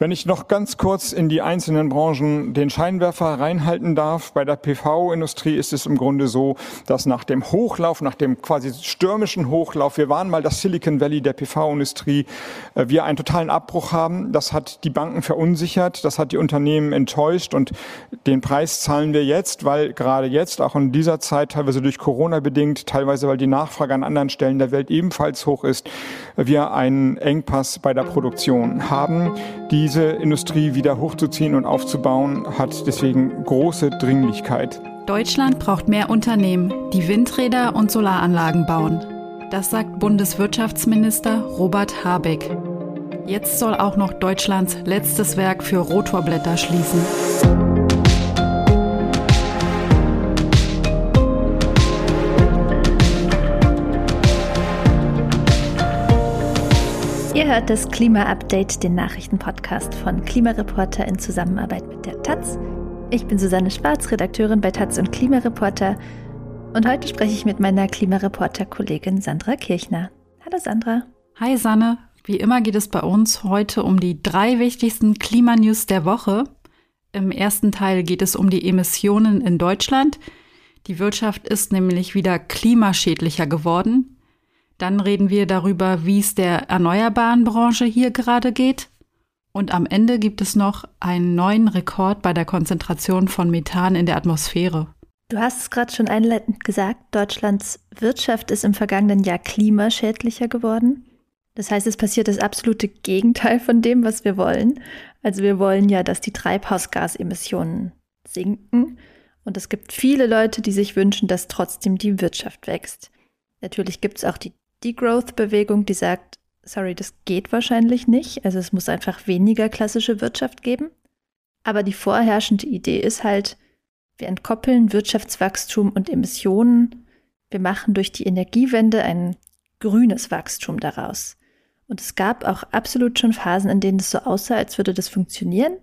Wenn ich noch ganz kurz in die einzelnen Branchen den Scheinwerfer reinhalten darf, bei der PV-Industrie ist es im Grunde so, dass nach dem Hochlauf, nach dem quasi stürmischen Hochlauf, wir waren mal das Silicon Valley der PV-Industrie, äh, wir einen totalen Abbruch haben. Das hat die Banken verunsichert, das hat die Unternehmen enttäuscht und den Preis zahlen wir jetzt, weil gerade jetzt, auch in dieser Zeit, teilweise durch Corona bedingt, teilweise weil die Nachfrage an anderen Stellen der Welt ebenfalls hoch ist, wir einen Engpass bei der Produktion haben. Die diese Industrie wieder hochzuziehen und aufzubauen, hat deswegen große Dringlichkeit. Deutschland braucht mehr Unternehmen, die Windräder und Solaranlagen bauen. Das sagt Bundeswirtschaftsminister Robert Habeck. Jetzt soll auch noch Deutschlands letztes Werk für Rotorblätter schließen. Ihr hört das Klima-Update, den Nachrichtenpodcast von Klimareporter in Zusammenarbeit mit der Taz. Ich bin Susanne Schwarz, Redakteurin bei Taz und Klimareporter. Und heute spreche ich mit meiner Klimareporter-Kollegin Sandra Kirchner. Hallo Sandra. Hi Sanne. Wie immer geht es bei uns heute um die drei wichtigsten Klimanews der Woche. Im ersten Teil geht es um die Emissionen in Deutschland. Die Wirtschaft ist nämlich wieder klimaschädlicher geworden. Dann reden wir darüber, wie es der erneuerbaren Branche hier gerade geht. Und am Ende gibt es noch einen neuen Rekord bei der Konzentration von Methan in der Atmosphäre. Du hast es gerade schon einleitend gesagt, Deutschlands Wirtschaft ist im vergangenen Jahr klimaschädlicher geworden. Das heißt, es passiert das absolute Gegenteil von dem, was wir wollen. Also wir wollen ja, dass die Treibhausgasemissionen sinken. Und es gibt viele Leute, die sich wünschen, dass trotzdem die Wirtschaft wächst. Natürlich gibt es auch die Degrowth-Bewegung, die sagt, sorry, das geht wahrscheinlich nicht. Also es muss einfach weniger klassische Wirtschaft geben. Aber die vorherrschende Idee ist halt, wir entkoppeln Wirtschaftswachstum und Emissionen. Wir machen durch die Energiewende ein grünes Wachstum daraus. Und es gab auch absolut schon Phasen, in denen es so aussah, als würde das funktionieren.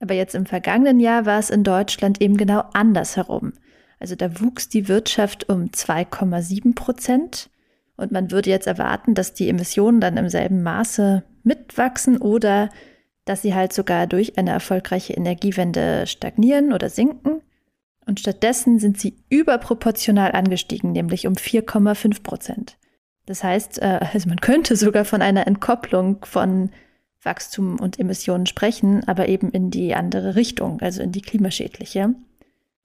Aber jetzt im vergangenen Jahr war es in Deutschland eben genau andersherum. Also da wuchs die Wirtschaft um 2,7 Prozent und man würde jetzt erwarten, dass die Emissionen dann im selben Maße mitwachsen oder dass sie halt sogar durch eine erfolgreiche Energiewende stagnieren oder sinken. Und stattdessen sind sie überproportional angestiegen, nämlich um 4,5 Prozent. Das heißt, äh, also man könnte sogar von einer Entkopplung von Wachstum und Emissionen sprechen, aber eben in die andere Richtung, also in die klimaschädliche.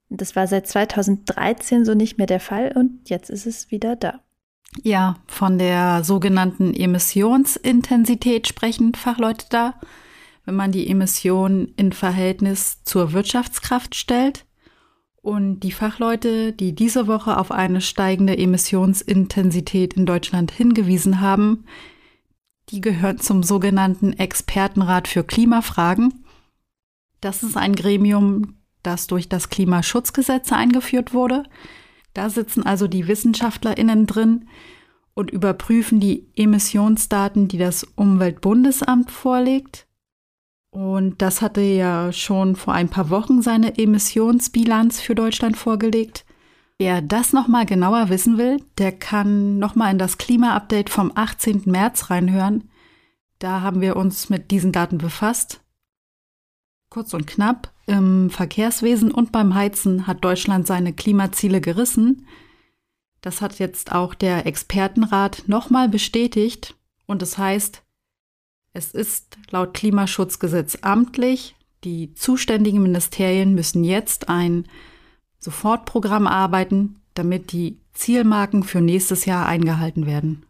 Und das war seit 2013 so nicht mehr der Fall und jetzt ist es wieder da. Ja, von der sogenannten Emissionsintensität sprechen Fachleute da, wenn man die Emissionen in Verhältnis zur Wirtschaftskraft stellt. Und die Fachleute, die diese Woche auf eine steigende Emissionsintensität in Deutschland hingewiesen haben, die gehören zum sogenannten Expertenrat für Klimafragen. Das ist ein Gremium, das durch das Klimaschutzgesetz eingeführt wurde. Da sitzen also die WissenschaftlerInnen drin und überprüfen die Emissionsdaten, die das Umweltbundesamt vorlegt. Und das hatte ja schon vor ein paar Wochen seine Emissionsbilanz für Deutschland vorgelegt. Wer das nochmal genauer wissen will, der kann nochmal in das Klima-Update vom 18. März reinhören. Da haben wir uns mit diesen Daten befasst. Kurz und knapp, im Verkehrswesen und beim Heizen hat Deutschland seine Klimaziele gerissen. Das hat jetzt auch der Expertenrat nochmal bestätigt und es das heißt, es ist laut Klimaschutzgesetz amtlich. Die zuständigen Ministerien müssen jetzt ein Sofortprogramm arbeiten, damit die Zielmarken für nächstes Jahr eingehalten werden.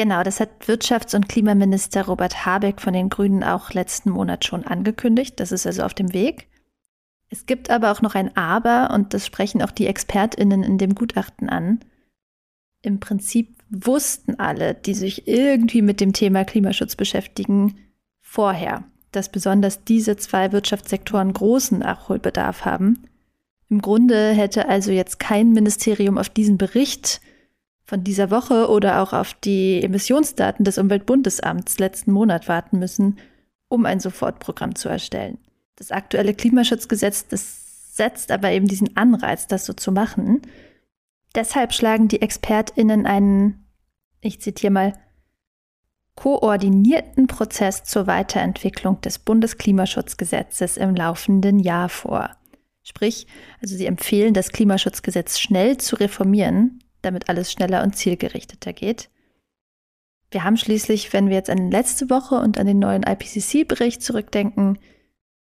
Genau, das hat Wirtschafts- und Klimaminister Robert Habeck von den Grünen auch letzten Monat schon angekündigt. Das ist also auf dem Weg. Es gibt aber auch noch ein Aber, und das sprechen auch die Expertinnen in dem Gutachten an. Im Prinzip wussten alle, die sich irgendwie mit dem Thema Klimaschutz beschäftigen, vorher, dass besonders diese zwei Wirtschaftssektoren großen Nachholbedarf haben. Im Grunde hätte also jetzt kein Ministerium auf diesen Bericht von dieser Woche oder auch auf die Emissionsdaten des Umweltbundesamts letzten Monat warten müssen, um ein Sofortprogramm zu erstellen. Das aktuelle Klimaschutzgesetz, das setzt aber eben diesen Anreiz, das so zu machen. Deshalb schlagen die ExpertInnen einen, ich zitiere mal, koordinierten Prozess zur Weiterentwicklung des Bundesklimaschutzgesetzes im laufenden Jahr vor. Sprich, also sie empfehlen, das Klimaschutzgesetz schnell zu reformieren, damit alles schneller und zielgerichteter geht. Wir haben schließlich, wenn wir jetzt an letzte Woche und an den neuen IPCC-Bericht zurückdenken,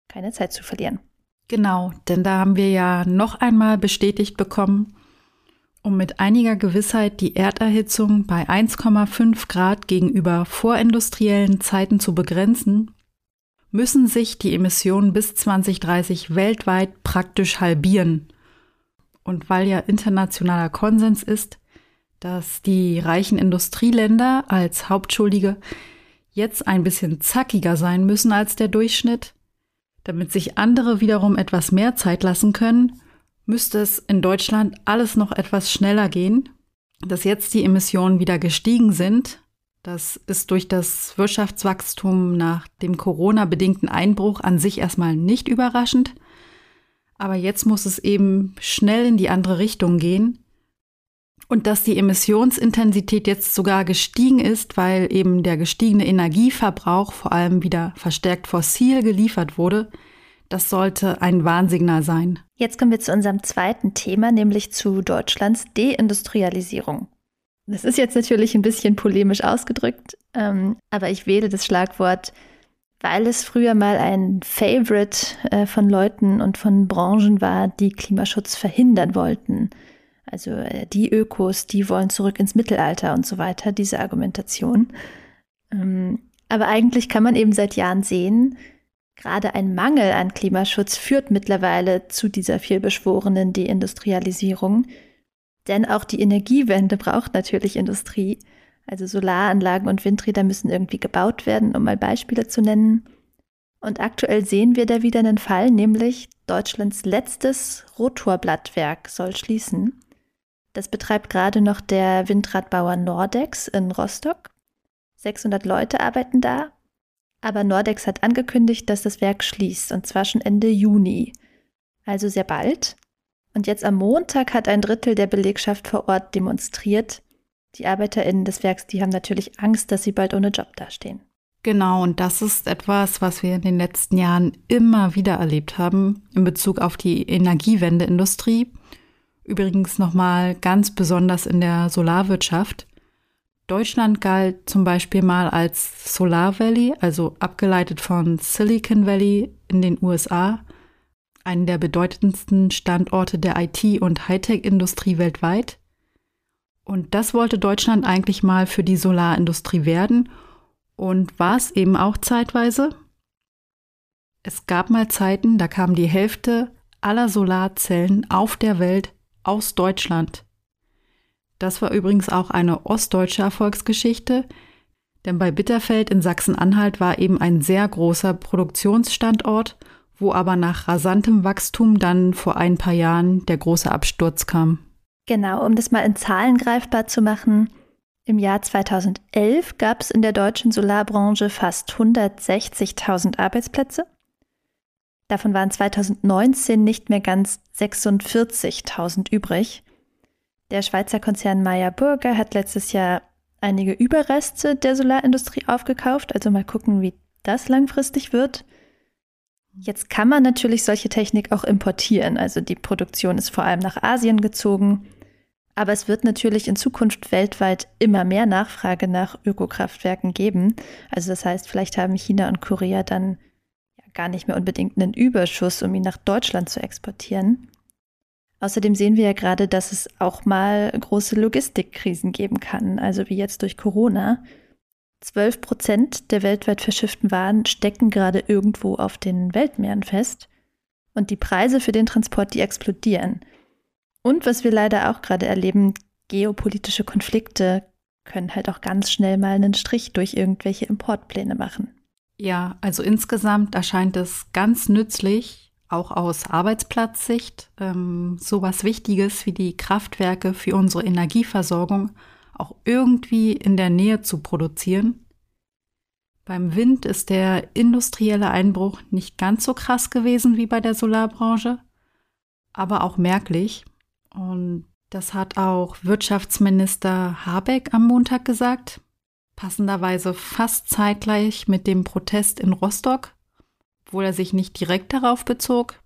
keine Zeit zu verlieren. Genau, denn da haben wir ja noch einmal bestätigt bekommen, um mit einiger Gewissheit die Erderhitzung bei 1,5 Grad gegenüber vorindustriellen Zeiten zu begrenzen, müssen sich die Emissionen bis 2030 weltweit praktisch halbieren. Und weil ja internationaler Konsens ist, dass die reichen Industrieländer als Hauptschuldige jetzt ein bisschen zackiger sein müssen als der Durchschnitt, damit sich andere wiederum etwas mehr Zeit lassen können, müsste es in Deutschland alles noch etwas schneller gehen. Dass jetzt die Emissionen wieder gestiegen sind, das ist durch das Wirtschaftswachstum nach dem Corona-bedingten Einbruch an sich erstmal nicht überraschend. Aber jetzt muss es eben schnell in die andere Richtung gehen. Und dass die Emissionsintensität jetzt sogar gestiegen ist, weil eben der gestiegene Energieverbrauch vor allem wieder verstärkt fossil geliefert wurde, das sollte ein Warnsignal sein. Jetzt kommen wir zu unserem zweiten Thema, nämlich zu Deutschlands Deindustrialisierung. Das ist jetzt natürlich ein bisschen polemisch ausgedrückt, ähm, aber ich wähle das Schlagwort, weil es früher mal ein Favorite äh, von Leuten und von Branchen war, die Klimaschutz verhindern wollten. Also äh, die Ökos, die wollen zurück ins Mittelalter und so weiter, diese Argumentation. Ähm, aber eigentlich kann man eben seit Jahren sehen, gerade ein Mangel an Klimaschutz führt mittlerweile zu dieser vielbeschworenen Deindustrialisierung. Denn auch die Energiewende braucht natürlich Industrie. Also Solaranlagen und Windräder müssen irgendwie gebaut werden, um mal Beispiele zu nennen. Und aktuell sehen wir da wieder einen Fall, nämlich Deutschlands letztes Rotorblattwerk soll schließen. Das betreibt gerade noch der Windradbauer Nordex in Rostock. 600 Leute arbeiten da. Aber Nordex hat angekündigt, dass das Werk schließt, und zwar schon Ende Juni. Also sehr bald. Und jetzt am Montag hat ein Drittel der Belegschaft vor Ort demonstriert. Die ArbeiterInnen des Werks, die haben natürlich Angst, dass sie bald ohne Job dastehen. Genau, und das ist etwas, was wir in den letzten Jahren immer wieder erlebt haben in Bezug auf die Energiewendeindustrie. Übrigens nochmal ganz besonders in der Solarwirtschaft. Deutschland galt zum Beispiel mal als Solar Valley, also abgeleitet von Silicon Valley in den USA, einen der bedeutendsten Standorte der IT- und Hightech-Industrie weltweit. Und das wollte Deutschland eigentlich mal für die Solarindustrie werden und war es eben auch zeitweise. Es gab mal Zeiten, da kam die Hälfte aller Solarzellen auf der Welt aus Deutschland. Das war übrigens auch eine ostdeutsche Erfolgsgeschichte, denn bei Bitterfeld in Sachsen-Anhalt war eben ein sehr großer Produktionsstandort, wo aber nach rasantem Wachstum dann vor ein paar Jahren der große Absturz kam. Genau, um das mal in Zahlen greifbar zu machen. Im Jahr 2011 gab es in der deutschen Solarbranche fast 160.000 Arbeitsplätze. Davon waren 2019 nicht mehr ganz 46.000 übrig. Der Schweizer Konzern Meyer Burger hat letztes Jahr einige Überreste der Solarindustrie aufgekauft. Also mal gucken, wie das langfristig wird. Jetzt kann man natürlich solche Technik auch importieren. Also die Produktion ist vor allem nach Asien gezogen. Aber es wird natürlich in Zukunft weltweit immer mehr Nachfrage nach Ökokraftwerken geben. Also das heißt, vielleicht haben China und Korea dann gar nicht mehr unbedingt einen Überschuss, um ihn nach Deutschland zu exportieren. Außerdem sehen wir ja gerade, dass es auch mal große Logistikkrisen geben kann, also wie jetzt durch Corona. 12 Prozent der weltweit verschifften Waren stecken gerade irgendwo auf den Weltmeeren fest. Und die Preise für den Transport, die explodieren. Und was wir leider auch gerade erleben, geopolitische Konflikte können halt auch ganz schnell mal einen Strich durch irgendwelche Importpläne machen. Ja, also insgesamt erscheint es ganz nützlich, auch aus Arbeitsplatzsicht, ähm, sowas Wichtiges wie die Kraftwerke für unsere Energieversorgung auch irgendwie in der Nähe zu produzieren. Beim Wind ist der industrielle Einbruch nicht ganz so krass gewesen wie bei der Solarbranche, aber auch merklich. Und das hat auch Wirtschaftsminister Habeck am Montag gesagt. passenderweise fast zeitgleich mit dem Protest in Rostock, obwohl er sich nicht direkt darauf bezog.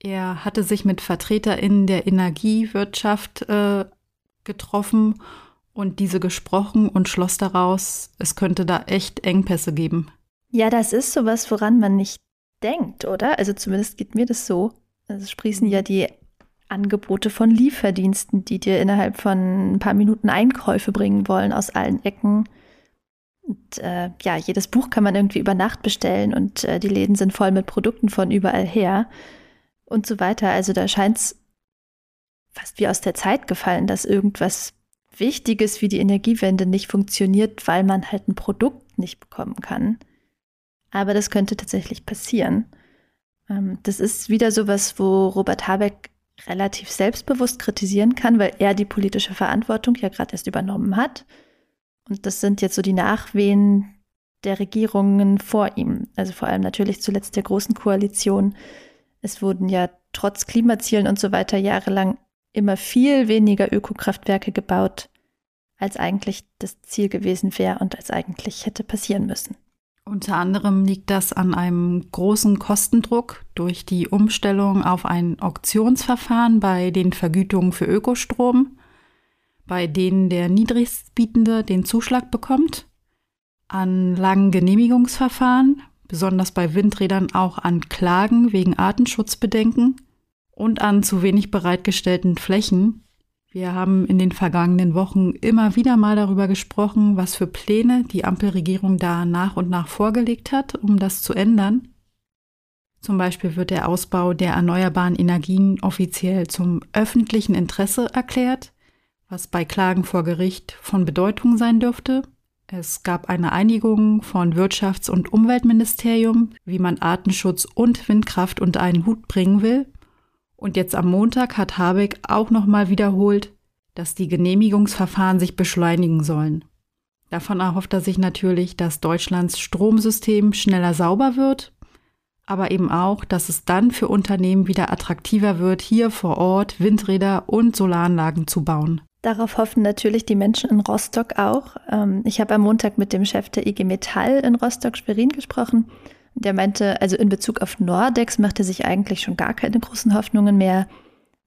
Er hatte sich mit VertreterInnen der Energiewirtschaft äh, getroffen und diese gesprochen und schloss daraus, es könnte da echt Engpässe geben. Ja, das ist sowas, woran man nicht denkt, oder? Also zumindest geht mir das so. Also es sprießen ja die Angebote von Lieferdiensten, die dir innerhalb von ein paar Minuten Einkäufe bringen wollen aus allen Ecken. Und äh, ja, jedes Buch kann man irgendwie über Nacht bestellen und äh, die Läden sind voll mit Produkten von überall her und so weiter. Also da scheint es fast wie aus der Zeit gefallen, dass irgendwas Wichtiges wie die Energiewende nicht funktioniert, weil man halt ein Produkt nicht bekommen kann. Aber das könnte tatsächlich passieren. Ähm, das ist wieder sowas, wo Robert Habeck relativ selbstbewusst kritisieren kann, weil er die politische Verantwortung ja gerade erst übernommen hat. Und das sind jetzt so die Nachwehen der Regierungen vor ihm. Also vor allem natürlich zuletzt der großen Koalition. Es wurden ja trotz Klimazielen und so weiter jahrelang immer viel weniger Ökokraftwerke gebaut, als eigentlich das Ziel gewesen wäre und als eigentlich hätte passieren müssen. Unter anderem liegt das an einem großen Kostendruck durch die Umstellung auf ein Auktionsverfahren bei den Vergütungen für Ökostrom, bei denen der Niedrigstbietende den Zuschlag bekommt, an langen Genehmigungsverfahren, besonders bei Windrädern auch an Klagen wegen Artenschutzbedenken und an zu wenig bereitgestellten Flächen, wir haben in den vergangenen Wochen immer wieder mal darüber gesprochen, was für Pläne die Ampelregierung da nach und nach vorgelegt hat, um das zu ändern. Zum Beispiel wird der Ausbau der erneuerbaren Energien offiziell zum öffentlichen Interesse erklärt, was bei Klagen vor Gericht von Bedeutung sein dürfte. Es gab eine Einigung von Wirtschafts- und Umweltministerium, wie man Artenschutz und Windkraft unter einen Hut bringen will. Und jetzt am Montag hat Habeck auch nochmal wiederholt, dass die Genehmigungsverfahren sich beschleunigen sollen. Davon erhofft er sich natürlich, dass Deutschlands Stromsystem schneller sauber wird, aber eben auch, dass es dann für Unternehmen wieder attraktiver wird, hier vor Ort Windräder und Solaranlagen zu bauen. Darauf hoffen natürlich die Menschen in Rostock auch. Ähm, ich habe am Montag mit dem Chef der IG Metall in Rostock-Schwerin gesprochen der meinte, also in Bezug auf Nordex macht er sich eigentlich schon gar keine großen Hoffnungen mehr.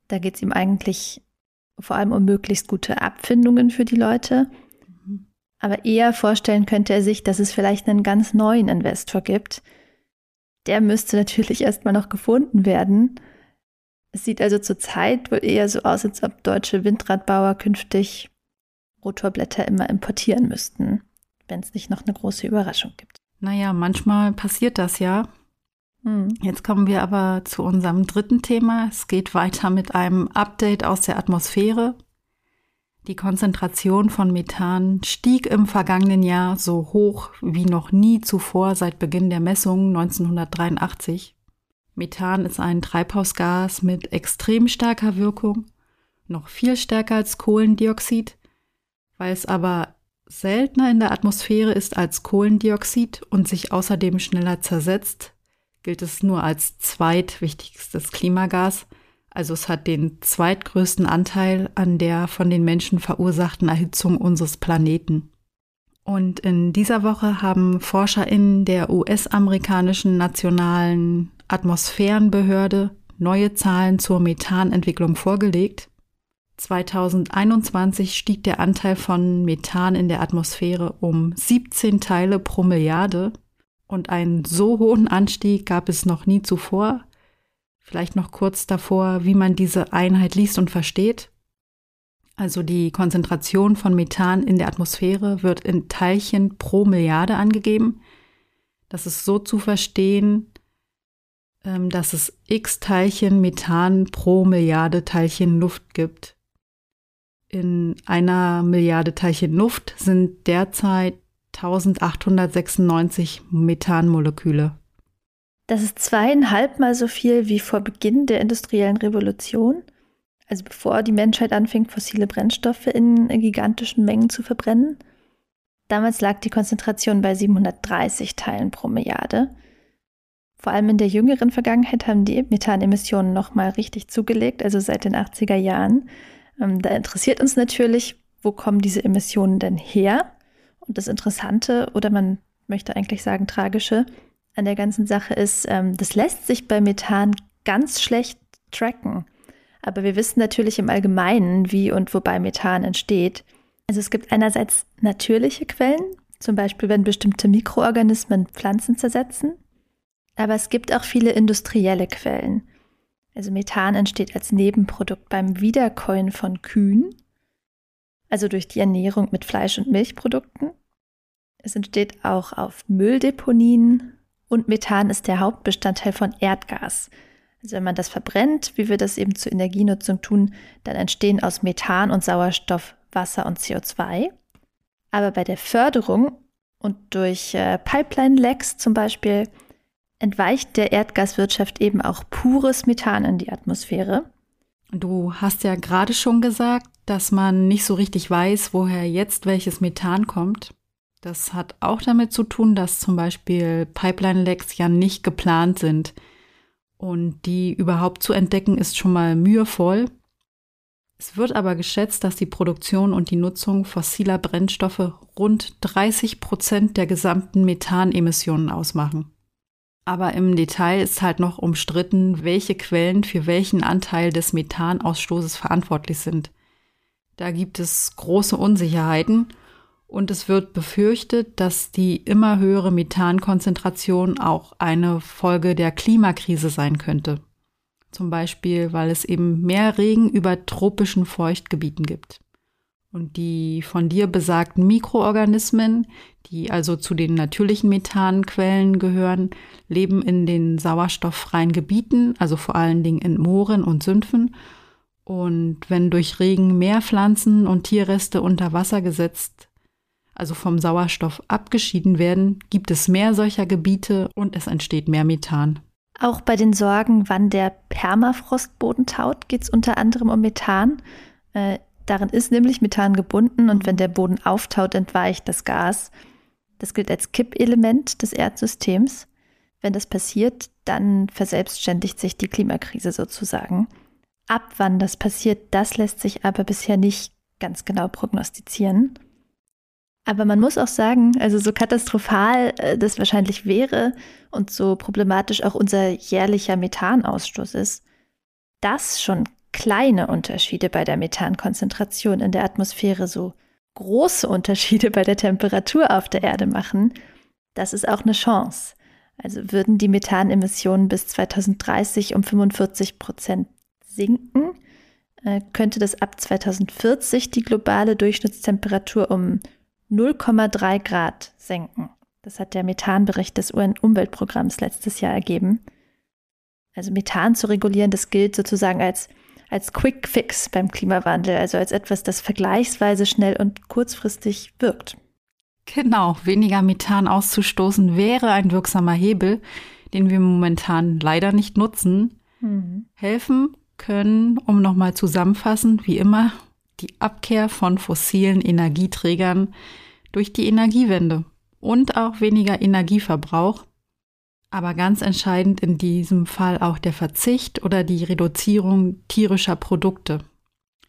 Da geht es ihm eigentlich vor allem um möglichst gute Abfindungen für die Leute. Aber eher vorstellen könnte er sich, dass es vielleicht einen ganz neuen Investor gibt. Der müsste natürlich erstmal noch gefunden werden. Es sieht also zurzeit wohl eher so aus, als ob deutsche Windradbauer künftig Rotorblätter immer importieren müssten, wenn es nicht noch eine große Überraschung gibt. Naja, manchmal passiert das ja. Hm. Jetzt kommen wir aber zu unserem dritten Thema. Es geht weiter mit einem Update aus der Atmosphäre. Die Konzentration von Methan stieg im vergangenen Jahr so hoch wie noch nie zuvor seit Beginn der Messungen 1983. Methan ist ein Treibhausgas mit extrem starker Wirkung, noch viel stärker als Kohlendioxid, weil es aber seltener in der Atmosphäre ist als Kohlendioxid und sich außerdem schneller zersetzt, gilt es nur als zweitwichtigstes Klimagas. Also es hat den zweitgrößten Anteil an der von den Menschen verursachten Erhitzung unseres Planeten. Und in dieser Woche haben ForscherInnen der US-amerikanischen Nationalen Atmosphärenbehörde neue Zahlen zur Methanentwicklung vorgelegt. 2021 stieg der Anteil von Methan in der Atmosphäre um 17 Teile pro Milliarde und einen so hohen Anstieg gab es noch nie zuvor. Vielleicht noch kurz davor, wie man diese Einheit liest und versteht. Also die Konzentration von Methan in der Atmosphäre wird in Teilchen pro Milliarde angegeben. Das ist so zu verstehen, ähm, dass es x Teilchen Methan pro Milliarde Teilchen Luft gibt. In einer Milliarde Teilchen Luft sind derzeit 1896 Methanmoleküle. Das ist zweieinhalb Mal so viel wie vor Beginn der industriellen Revolution, also bevor die Menschheit anfing, fossile Brennstoffe in gigantischen Mengen zu verbrennen. Damals lag die Konzentration bei 730 Teilen pro Milliarde. Vor allem in der jüngeren Vergangenheit haben die Methanemissionen nochmal richtig zugelegt, also seit den 80er Jahren. Ähm, da interessiert uns natürlich, wo kommen diese Emissionen denn her? Und das Interessante, oder man möchte eigentlich sagen tragische, an der ganzen Sache ist, ähm, das lässt sich bei Methan ganz schlecht tracken. Aber wir wissen natürlich im Allgemeinen, wie und wobei Methan entsteht. Also es gibt einerseits natürliche Quellen, zum Beispiel wenn bestimmte Mikroorganismen Pflanzen zersetzen. Aber es gibt auch viele industrielle Quellen. Also Methan entsteht als Nebenprodukt beim Wiederkäuen von Kühen, also durch die Ernährung mit Fleisch- und Milchprodukten. Es entsteht auch auf Mülldeponien und Methan ist der Hauptbestandteil von Erdgas. Also wenn man das verbrennt, wie wir das eben zur Energienutzung tun, dann entstehen aus Methan und Sauerstoff Wasser und CO2. Aber bei der Förderung und durch äh, Pipeline-Lecks zum Beispiel entweicht der Erdgaswirtschaft eben auch pures Methan in die Atmosphäre. Du hast ja gerade schon gesagt, dass man nicht so richtig weiß, woher jetzt welches Methan kommt. Das hat auch damit zu tun, dass zum Beispiel Pipeline-Lecks ja nicht geplant sind. Und die überhaupt zu entdecken, ist schon mal mühevoll. Es wird aber geschätzt, dass die Produktion und die Nutzung fossiler Brennstoffe rund 30 Prozent der gesamten Methanemissionen ausmachen. Aber im Detail ist halt noch umstritten, welche Quellen für welchen Anteil des Methanausstoßes verantwortlich sind. Da gibt es große Unsicherheiten und es wird befürchtet, dass die immer höhere Methankonzentration auch eine Folge der Klimakrise sein könnte. Zum Beispiel, weil es eben mehr Regen über tropischen Feuchtgebieten gibt. Und die von dir besagten Mikroorganismen, die also zu den natürlichen Methanquellen gehören, leben in den sauerstofffreien Gebieten, also vor allen Dingen in Mooren und Sümpfen. Und wenn durch Regen mehr Pflanzen und Tierreste unter Wasser gesetzt, also vom Sauerstoff abgeschieden werden, gibt es mehr solcher Gebiete und es entsteht mehr Methan. Auch bei den Sorgen, wann der Permafrostboden taut, geht es unter anderem um Methan. Äh, darin ist nämlich Methan gebunden und wenn der Boden auftaut, entweicht das Gas. Das gilt als Kippelement des Erdsystems. Wenn das passiert, dann verselbstständigt sich die Klimakrise sozusagen. Ab wann das passiert, das lässt sich aber bisher nicht ganz genau prognostizieren. Aber man muss auch sagen, also so katastrophal äh, das wahrscheinlich wäre und so problematisch auch unser jährlicher Methanausstoß ist, dass schon kleine Unterschiede bei der Methankonzentration in der Atmosphäre so große Unterschiede bei der Temperatur auf der Erde machen, das ist auch eine Chance. Also würden die Methanemissionen bis 2030 um 45 Prozent sinken, äh, könnte das ab 2040 die globale Durchschnittstemperatur um 0,3 Grad senken. Das hat der Methanbericht des UN-Umweltprogramms letztes Jahr ergeben. Also Methan zu regulieren, das gilt sozusagen als, als Quick Fix beim Klimawandel, also als etwas, das vergleichsweise schnell und kurzfristig wirkt. Genau, weniger Methan auszustoßen wäre ein wirksamer Hebel, den wir momentan leider nicht nutzen. Mhm. Helfen können, um nochmal zusammenfassend, wie immer, die Abkehr von fossilen Energieträgern durch die Energiewende und auch weniger Energieverbrauch. Aber ganz entscheidend in diesem Fall auch der Verzicht oder die Reduzierung tierischer Produkte.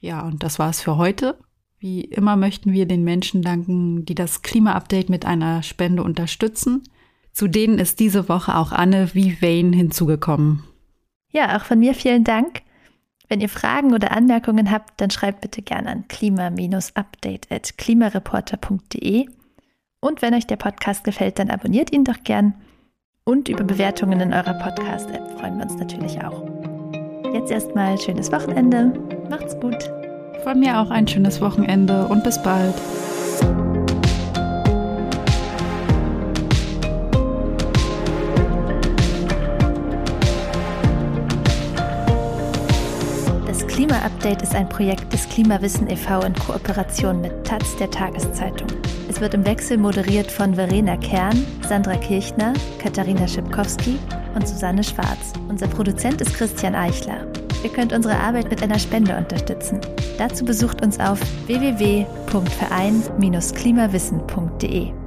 Ja, und das war's für heute. Wie immer möchten wir den Menschen danken, die das Klima-Update mit einer Spende unterstützen. Zu denen ist diese Woche auch Anne wie Wayne hinzugekommen. Ja, auch von mir vielen Dank. Wenn ihr Fragen oder Anmerkungen habt, dann schreibt bitte gerne an klima-update.klimareporter.de. Und wenn euch der Podcast gefällt, dann abonniert ihn doch gern. Und über Bewertungen in eurer Podcast-App freuen wir uns natürlich auch. Jetzt erstmal schönes Wochenende. Macht's gut. Von mir auch ein schönes Wochenende und bis bald. Klima-Update ist ein Projekt des Klimawissen e.V. in Kooperation mit Taz der Tageszeitung. Es wird im Wechsel moderiert von Verena Kern, Sandra Kirchner, Katharina Schipkowski und Susanne Schwarz. Unser Produzent ist Christian Eichler. Ihr könnt unsere Arbeit mit einer Spende unterstützen. Dazu besucht uns auf www.verein-klimawissen.de.